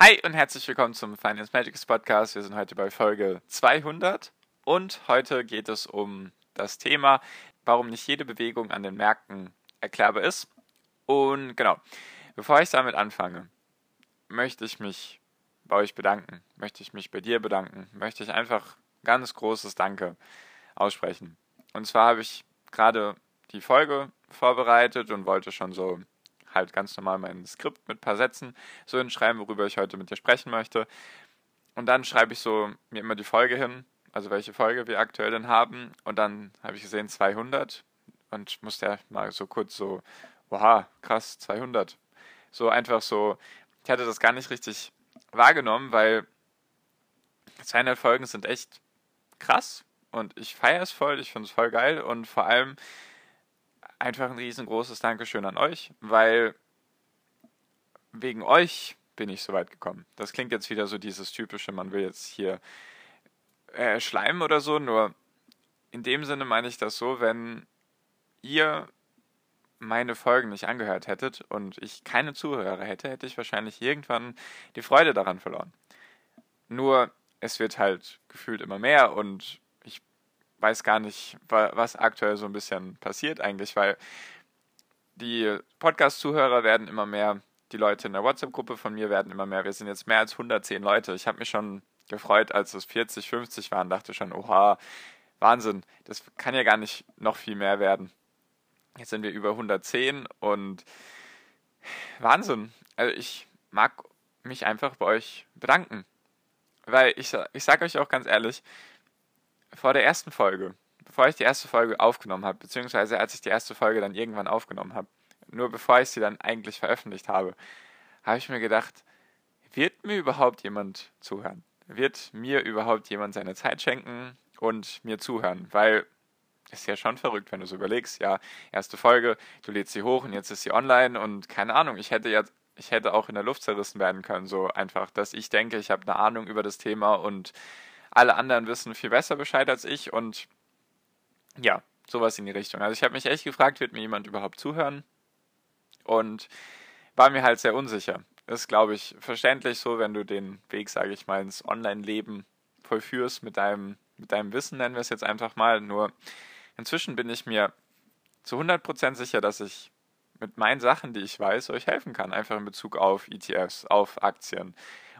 Hi und herzlich willkommen zum Finance Magics Podcast. Wir sind heute bei Folge 200 und heute geht es um das Thema, warum nicht jede Bewegung an den Märkten erklärbar ist. Und genau, bevor ich damit anfange, möchte ich mich bei euch bedanken, möchte ich mich bei dir bedanken, möchte ich einfach ganz großes Danke aussprechen. Und zwar habe ich gerade die Folge vorbereitet und wollte schon so halt ganz normal mein Skript mit ein paar Sätzen so hinschreiben, worüber ich heute mit dir sprechen möchte. Und dann schreibe ich so mir immer die Folge hin, also welche Folge wir aktuell denn haben. Und dann habe ich gesehen 200 und musste ja mal so kurz so, oha, krass, 200. So einfach so, ich hatte das gar nicht richtig wahrgenommen, weil 200 Folgen sind echt krass und ich feiere es voll, ich finde es voll geil und vor allem einfach ein riesengroßes Dankeschön an euch, weil wegen euch bin ich so weit gekommen. Das klingt jetzt wieder so dieses typische, man will jetzt hier äh, schleimen oder so, nur in dem Sinne meine ich das so, wenn ihr meine Folgen nicht angehört hättet und ich keine Zuhörer hätte, hätte ich wahrscheinlich irgendwann die Freude daran verloren. Nur es wird halt gefühlt immer mehr und weiß gar nicht, was aktuell so ein bisschen passiert eigentlich, weil die Podcast-Zuhörer werden immer mehr, die Leute in der WhatsApp-Gruppe von mir werden immer mehr. Wir sind jetzt mehr als 110 Leute. Ich habe mich schon gefreut, als es 40, 50 waren, dachte schon, oha, Wahnsinn, das kann ja gar nicht noch viel mehr werden. Jetzt sind wir über 110 und Wahnsinn. Also ich mag mich einfach bei euch bedanken. Weil ich, ich sage euch auch ganz ehrlich, vor der ersten Folge, bevor ich die erste Folge aufgenommen habe, beziehungsweise als ich die erste Folge dann irgendwann aufgenommen habe, nur bevor ich sie dann eigentlich veröffentlicht habe, habe ich mir gedacht, wird mir überhaupt jemand zuhören? Wird mir überhaupt jemand seine Zeit schenken und mir zuhören? Weil ist ja schon verrückt, wenn du so überlegst, ja, erste Folge, du lädst sie hoch und jetzt ist sie online und keine Ahnung, ich hätte jetzt ich hätte auch in der Luft zerrissen werden können, so einfach, dass ich denke, ich habe eine Ahnung über das Thema und alle anderen wissen viel besser Bescheid als ich und ja, sowas in die Richtung. Also ich habe mich echt gefragt, wird mir jemand überhaupt zuhören? Und war mir halt sehr unsicher. Ist, glaube ich, verständlich so, wenn du den Weg, sage ich mal, ins Online-Leben vollführst mit deinem, mit deinem Wissen, nennen wir es jetzt einfach mal. Nur inzwischen bin ich mir zu 100% sicher, dass ich mit meinen Sachen, die ich weiß, euch helfen kann. Einfach in Bezug auf ETFs, auf Aktien,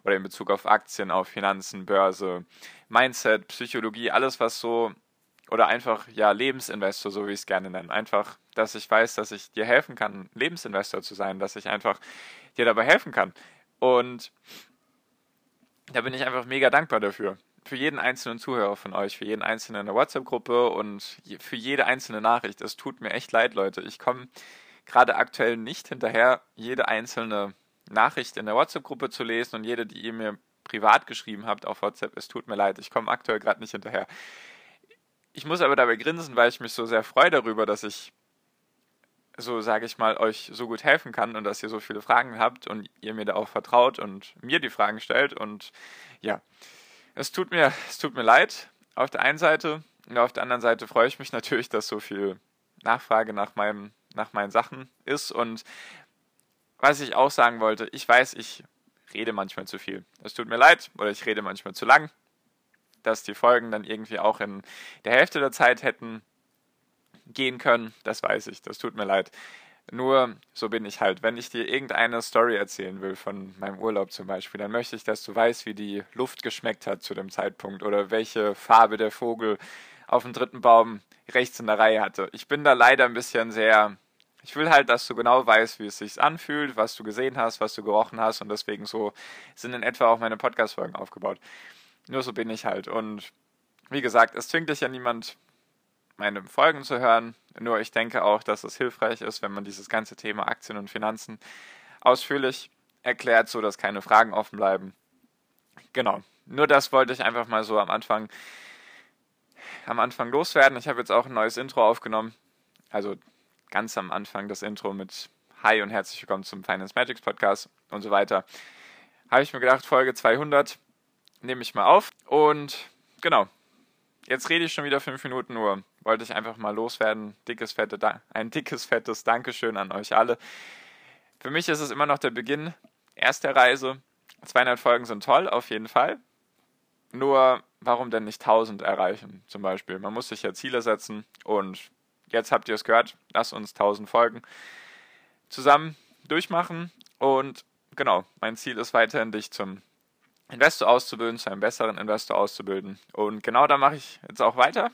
oder in Bezug auf Aktien, auf Finanzen, Börse, Mindset, Psychologie, alles was so oder einfach ja Lebensinvestor, so wie ich es gerne nenne. Einfach, dass ich weiß, dass ich dir helfen kann, Lebensinvestor zu sein, dass ich einfach dir dabei helfen kann. Und da bin ich einfach mega dankbar dafür. Für jeden einzelnen Zuhörer von euch, für jeden einzelnen in der WhatsApp-Gruppe und für jede einzelne Nachricht. Es tut mir echt leid, Leute. Ich komme gerade aktuell nicht hinterher, jede einzelne Nachricht in der WhatsApp-Gruppe zu lesen und jede, die ihr mir privat geschrieben habt auf WhatsApp, es tut mir leid, ich komme aktuell gerade nicht hinterher. Ich muss aber dabei grinsen, weil ich mich so sehr freue darüber, dass ich so sage ich mal, euch so gut helfen kann und dass ihr so viele Fragen habt und ihr mir da auch vertraut und mir die Fragen stellt. Und ja, es tut mir, es tut mir leid auf der einen Seite und auf der anderen Seite freue ich mich natürlich, dass so viel Nachfrage nach meinem, nach meinen Sachen ist und was ich auch sagen wollte, ich weiß, ich rede manchmal zu viel. Es tut mir leid oder ich rede manchmal zu lang, dass die Folgen dann irgendwie auch in der Hälfte der Zeit hätten gehen können. Das weiß ich, das tut mir leid. Nur so bin ich halt. Wenn ich dir irgendeine Story erzählen will von meinem Urlaub zum Beispiel, dann möchte ich, dass du weißt, wie die Luft geschmeckt hat zu dem Zeitpunkt oder welche Farbe der Vogel auf dem dritten Baum rechts in der Reihe hatte. Ich bin da leider ein bisschen sehr ich will halt, dass du genau weißt, wie es sich anfühlt, was du gesehen hast, was du gerochen hast und deswegen so sind in etwa auch meine Podcast-Folgen aufgebaut. Nur so bin ich halt. Und wie gesagt, es zwingt dich ja niemand, meine Folgen zu hören. Nur ich denke auch, dass es hilfreich ist, wenn man dieses ganze Thema Aktien und Finanzen ausführlich erklärt, so dass keine Fragen offen bleiben. Genau. Nur das wollte ich einfach mal so am Anfang am Anfang loswerden. Ich habe jetzt auch ein neues Intro aufgenommen. Also ganz am Anfang das Intro mit Hi und herzlich willkommen zum Finance Magics Podcast und so weiter. Habe ich mir gedacht, Folge 200 nehme ich mal auf. Und genau, jetzt rede ich schon wieder fünf Minuten nur. Wollte ich einfach mal loswerden. Dickes, fette, ein dickes, fettes Dankeschön an euch alle. Für mich ist es immer noch der Beginn erst Reise. 200 Folgen sind toll, auf jeden Fall. Nur, warum denn nicht 1000 erreichen, zum Beispiel? Man muss sich ja Ziele setzen und jetzt habt ihr es gehört, lasst uns 1000 Folgen zusammen durchmachen und genau, mein Ziel ist weiterhin, dich zum Investor auszubilden, zu einem besseren Investor auszubilden. Und genau da mache ich jetzt auch weiter.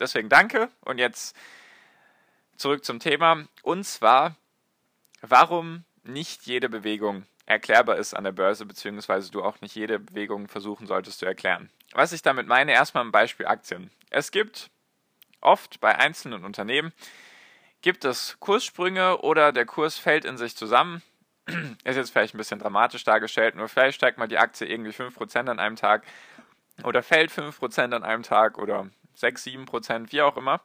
Deswegen danke und jetzt zurück zum Thema. Und zwar, warum nicht jede Bewegung erklärbar ist an der Börse, beziehungsweise du auch nicht jede Bewegung versuchen solltest zu erklären. Was ich damit meine, erstmal ein Beispiel Aktien. Es gibt oft bei einzelnen Unternehmen, gibt es Kurssprünge oder der Kurs fällt in sich zusammen. Ist jetzt vielleicht ein bisschen dramatisch dargestellt, nur vielleicht steigt mal die Aktie irgendwie 5% an einem Tag oder fällt 5% an einem Tag oder 6, 7%, wie auch immer.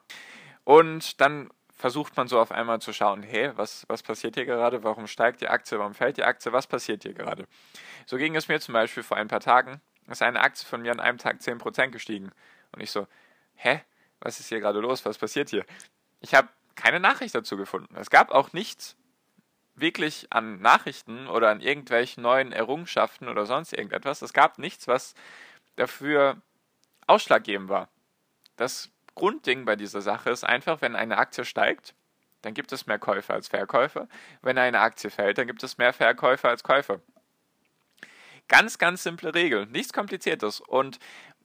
Und dann versucht man so auf einmal zu schauen, hey, was, was passiert hier gerade? Warum steigt die Aktie? Warum fällt die Aktie? Was passiert hier gerade? So ging es mir zum Beispiel vor ein paar Tagen. Ist eine Aktie von mir an einem Tag 10% gestiegen. Und ich so, hä? Was ist hier gerade los? Was passiert hier? Ich habe keine Nachricht dazu gefunden. Es gab auch nichts wirklich an Nachrichten oder an irgendwelchen neuen Errungenschaften oder sonst irgendetwas. Es gab nichts, was dafür ausschlaggebend war. Das Grundding bei dieser Sache ist einfach, wenn eine Aktie steigt, dann gibt es mehr Käufer als Verkäufer. Wenn eine Aktie fällt, dann gibt es mehr Verkäufer als Käufer. Ganz, ganz simple Regel, nichts Kompliziertes. Und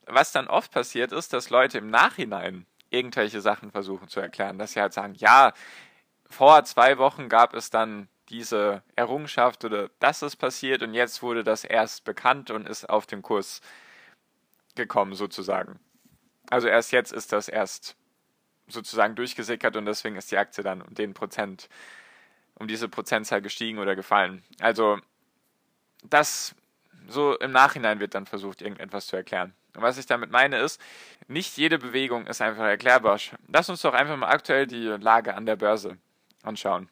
was dann oft passiert ist, dass Leute im Nachhinein irgendwelche Sachen versuchen zu erklären, dass sie halt sagen, ja, vor zwei Wochen gab es dann diese Errungenschaft oder das ist passiert und jetzt wurde das erst bekannt und ist auf den Kurs gekommen sozusagen. Also erst jetzt ist das erst sozusagen durchgesickert und deswegen ist die Aktie dann um den Prozent, um diese Prozentzahl gestiegen oder gefallen. Also das so im Nachhinein wird dann versucht, irgendetwas zu erklären. Und was ich damit meine ist, nicht jede Bewegung ist einfach erklärbar. Lass uns doch einfach mal aktuell die Lage an der Börse anschauen.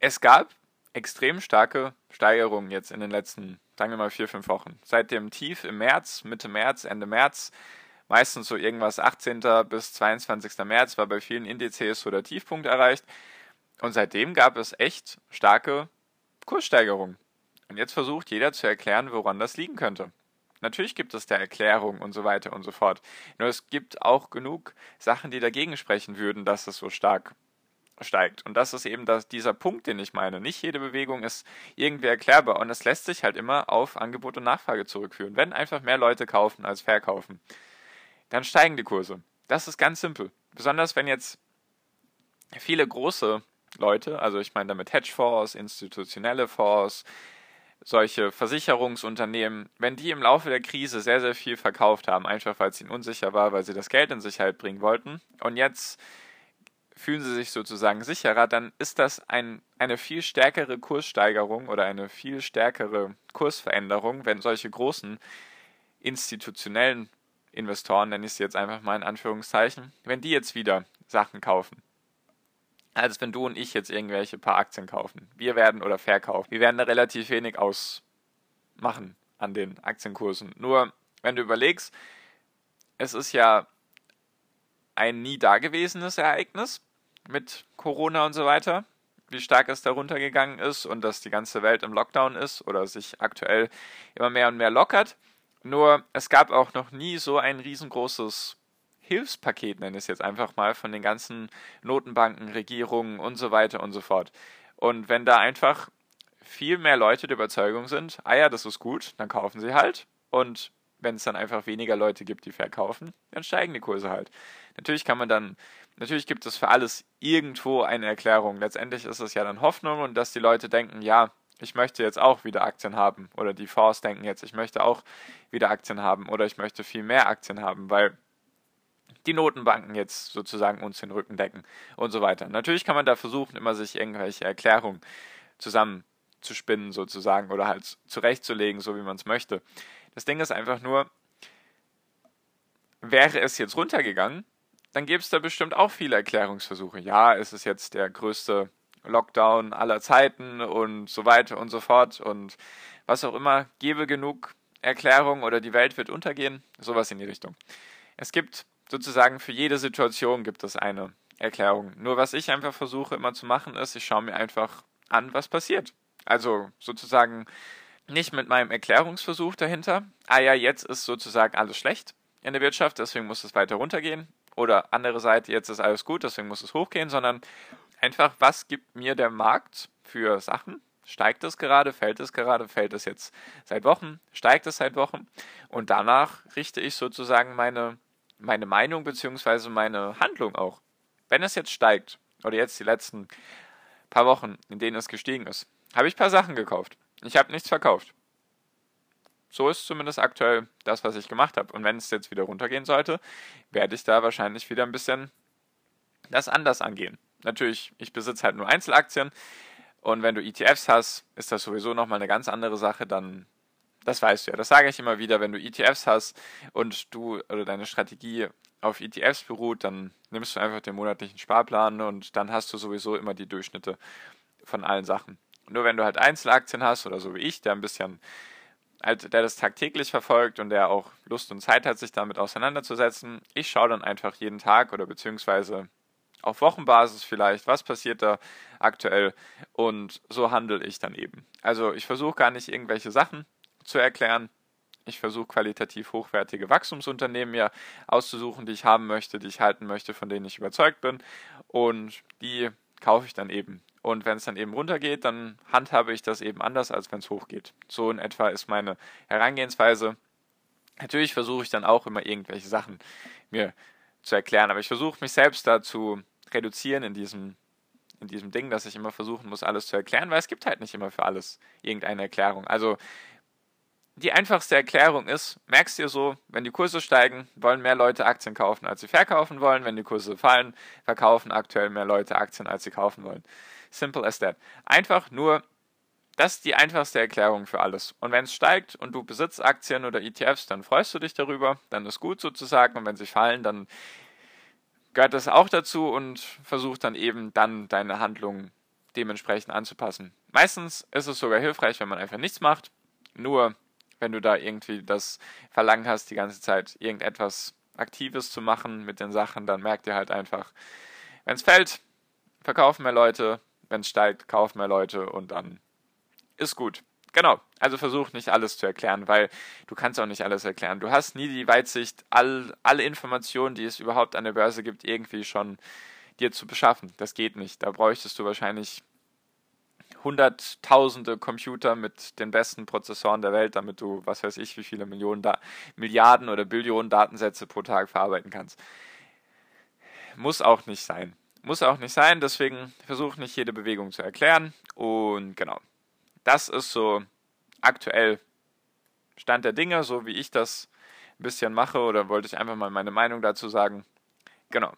Es gab extrem starke Steigerungen jetzt in den letzten, sagen wir mal, vier, fünf Wochen. Seit dem Tief im März, Mitte März, Ende März meistens so irgendwas 18. bis 22. März war bei vielen Indizes so der Tiefpunkt erreicht. Und seitdem gab es echt starke Kurssteigerungen. Und jetzt versucht jeder zu erklären, woran das liegen könnte. Natürlich gibt es da Erklärungen und so weiter und so fort. Nur es gibt auch genug Sachen, die dagegen sprechen würden, dass es so stark steigt. Und das ist eben das, dieser Punkt, den ich meine. Nicht jede Bewegung ist irgendwie erklärbar und es lässt sich halt immer auf Angebot und Nachfrage zurückführen. Wenn einfach mehr Leute kaufen als verkaufen, dann steigen die Kurse. Das ist ganz simpel. Besonders wenn jetzt viele große Leute, also ich meine damit Hedgefonds, institutionelle Fonds, solche Versicherungsunternehmen, wenn die im Laufe der Krise sehr, sehr viel verkauft haben, einfach weil es ihnen unsicher war, weil sie das Geld in Sicherheit bringen wollten und jetzt fühlen sie sich sozusagen sicherer, dann ist das ein, eine viel stärkere Kurssteigerung oder eine viel stärkere Kursveränderung, wenn solche großen institutionellen Investoren, nenne ich sie jetzt einfach mal in Anführungszeichen, wenn die jetzt wieder Sachen kaufen. Als wenn du und ich jetzt irgendwelche paar Aktien kaufen. Wir werden oder verkaufen. Wir werden da relativ wenig ausmachen an den Aktienkursen. Nur, wenn du überlegst, es ist ja ein nie dagewesenes Ereignis mit Corona und so weiter, wie stark es darunter gegangen ist und dass die ganze Welt im Lockdown ist oder sich aktuell immer mehr und mehr lockert. Nur es gab auch noch nie so ein riesengroßes Hilfspaket, nenne ich es jetzt einfach mal, von den ganzen Notenbanken, Regierungen und so weiter und so fort. Und wenn da einfach viel mehr Leute der Überzeugung sind, ah ja, das ist gut, dann kaufen sie halt. Und wenn es dann einfach weniger Leute gibt, die verkaufen, dann steigen die Kurse halt. Natürlich kann man dann, natürlich gibt es für alles irgendwo eine Erklärung. Letztendlich ist es ja dann Hoffnung und dass die Leute denken, ja, ich möchte jetzt auch wieder Aktien haben. Oder die Fonds denken jetzt, ich möchte auch wieder Aktien haben oder ich möchte viel mehr Aktien haben, weil die Notenbanken jetzt sozusagen uns den Rücken decken und so weiter. Natürlich kann man da versuchen, immer sich irgendwelche Erklärungen zusammen zu spinnen sozusagen oder halt zurechtzulegen, so wie man es möchte. Das Ding ist einfach nur, wäre es jetzt runtergegangen, dann gäbe es da bestimmt auch viele Erklärungsversuche. Ja, es ist jetzt der größte Lockdown aller Zeiten und so weiter und so fort und was auch immer, gebe genug Erklärungen oder die Welt wird untergehen, sowas in die Richtung. Es gibt sozusagen für jede Situation gibt es eine Erklärung. Nur was ich einfach versuche immer zu machen ist, ich schaue mir einfach an, was passiert. Also sozusagen nicht mit meinem Erklärungsversuch dahinter, ah ja, jetzt ist sozusagen alles schlecht in der Wirtschaft, deswegen muss es weiter runtergehen. Oder andere Seite, jetzt ist alles gut, deswegen muss es hochgehen, sondern einfach, was gibt mir der Markt für Sachen? Steigt es gerade, fällt es gerade, fällt es jetzt seit Wochen, steigt es seit Wochen? Und danach richte ich sozusagen meine, meine Meinung bzw. meine Handlung auch. Wenn es jetzt steigt, oder jetzt die letzten paar Wochen, in denen es gestiegen ist, habe ich ein paar Sachen gekauft. Ich habe nichts verkauft. So ist zumindest aktuell das, was ich gemacht habe. Und wenn es jetzt wieder runtergehen sollte, werde ich da wahrscheinlich wieder ein bisschen das anders angehen. Natürlich, ich besitze halt nur Einzelaktien. Und wenn du ETFs hast, ist das sowieso nochmal eine ganz andere Sache. Dann, das weißt du ja. Das sage ich immer wieder. Wenn du ETFs hast und du oder deine Strategie auf ETFs beruht, dann nimmst du einfach den monatlichen Sparplan und dann hast du sowieso immer die Durchschnitte von allen Sachen. Nur wenn du halt Einzelaktien hast oder so wie ich, der ein bisschen halt, der das tagtäglich verfolgt und der auch Lust und Zeit hat, sich damit auseinanderzusetzen, ich schaue dann einfach jeden Tag oder beziehungsweise auf Wochenbasis vielleicht, was passiert da aktuell und so handle ich dann eben. Also ich versuche gar nicht irgendwelche Sachen zu erklären. Ich versuche qualitativ hochwertige Wachstumsunternehmen mir auszusuchen, die ich haben möchte, die ich halten möchte, von denen ich überzeugt bin und die kaufe ich dann eben. Und wenn es dann eben runtergeht, dann handhabe ich das eben anders, als wenn es hochgeht. So in etwa ist meine Herangehensweise. Natürlich versuche ich dann auch immer irgendwelche Sachen mir zu erklären, aber ich versuche mich selbst dazu reduzieren in diesem, in diesem Ding, dass ich immer versuchen muss, alles zu erklären, weil es gibt halt nicht immer für alles irgendeine Erklärung. Also die einfachste Erklärung ist, merkst du so, wenn die Kurse steigen, wollen mehr Leute Aktien kaufen, als sie verkaufen wollen. Wenn die Kurse fallen, verkaufen aktuell mehr Leute Aktien, als sie kaufen wollen. Simple as that. Einfach nur, das ist die einfachste Erklärung für alles. Und wenn es steigt und du besitzt Aktien oder ETFs, dann freust du dich darüber, dann ist gut sozusagen. Und wenn sie fallen, dann gehört das auch dazu und versuch dann eben dann deine Handlungen dementsprechend anzupassen. Meistens ist es sogar hilfreich, wenn man einfach nichts macht. Nur wenn du da irgendwie das Verlangen hast, die ganze Zeit irgendetwas Aktives zu machen mit den Sachen, dann merkt ihr halt einfach, wenn es fällt, verkaufen mehr Leute, wenn es steigt, kaufen mehr Leute und dann ist gut. Genau. Also versuch nicht alles zu erklären, weil du kannst auch nicht alles erklären. Du hast nie die Weitsicht, all, alle Informationen, die es überhaupt an der Börse gibt, irgendwie schon dir zu beschaffen. Das geht nicht. Da bräuchtest du wahrscheinlich hunderttausende Computer mit den besten Prozessoren der Welt, damit du, was weiß ich, wie viele Millionen da Milliarden oder Billionen Datensätze pro Tag verarbeiten kannst. Muss auch nicht sein. Muss auch nicht sein, deswegen versuch nicht jede Bewegung zu erklären. Und genau, das ist so aktuell Stand der Dinge, so wie ich das ein bisschen mache oder wollte ich einfach mal meine Meinung dazu sagen. Genau.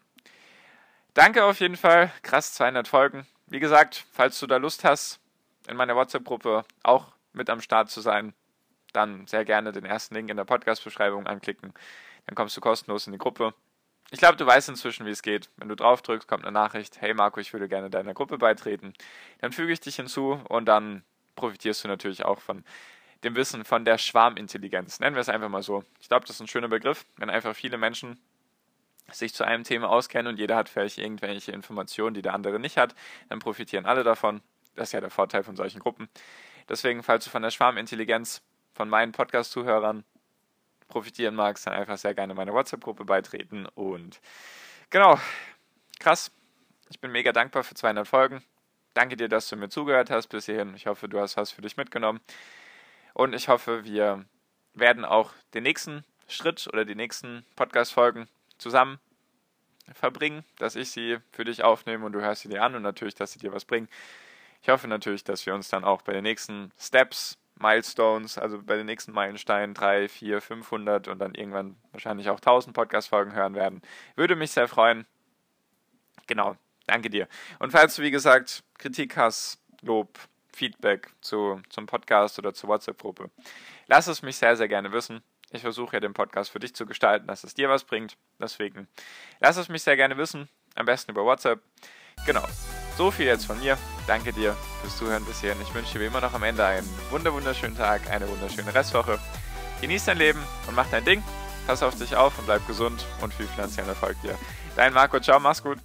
Danke auf jeden Fall. Krass, 200 Folgen. Wie gesagt, falls du da Lust hast, in meiner WhatsApp-Gruppe auch mit am Start zu sein, dann sehr gerne den ersten Link in der Podcast-Beschreibung anklicken. Dann kommst du kostenlos in die Gruppe. Ich glaube, du weißt inzwischen, wie es geht. Wenn du drauf drückst, kommt eine Nachricht, hey Marco, ich würde gerne deiner Gruppe beitreten. Dann füge ich dich hinzu und dann profitierst du natürlich auch von dem Wissen von der Schwarmintelligenz. Nennen wir es einfach mal so. Ich glaube, das ist ein schöner Begriff, wenn einfach viele Menschen sich zu einem Thema auskennen und jeder hat vielleicht irgendwelche Informationen, die der andere nicht hat, dann profitieren alle davon. Das ist ja der Vorteil von solchen Gruppen. Deswegen, falls du von der Schwarmintelligenz von meinen Podcast-Zuhörern profitieren magst, dann einfach sehr gerne meine WhatsApp-Gruppe beitreten. Und genau, krass. Ich bin mega dankbar für 200 Folgen. Danke dir, dass du mir zugehört hast bis hierhin. Ich hoffe, du hast was für dich mitgenommen. Und ich hoffe, wir werden auch den nächsten Schritt oder die nächsten Podcast-Folgen zusammen verbringen, dass ich sie für dich aufnehme und du hörst sie dir an und natürlich, dass sie dir was bringen. Ich hoffe natürlich, dass wir uns dann auch bei den nächsten Steps, Milestones, also bei den nächsten Meilensteinen 3, 4, 500 und dann irgendwann wahrscheinlich auch 1000 Podcast-Folgen hören werden. Würde mich sehr freuen. Genau, danke dir. Und falls du, wie gesagt, Kritik hast, Lob, Feedback zu, zum Podcast oder zur WhatsApp-Gruppe. Lass es mich sehr, sehr gerne wissen. Ich versuche ja den Podcast für dich zu gestalten, dass es dir was bringt. Deswegen lass es mich sehr gerne wissen. Am besten über WhatsApp. Genau. So viel jetzt von mir. Danke dir fürs Zuhören bisher. Ich wünsche dir wie immer noch am Ende einen wunderschönen Tag, eine wunderschöne Restwoche. Genieß dein Leben und mach dein Ding. Pass auf dich auf und bleib gesund und viel finanziellen Erfolg dir. Dein Marco, ciao, mach's gut.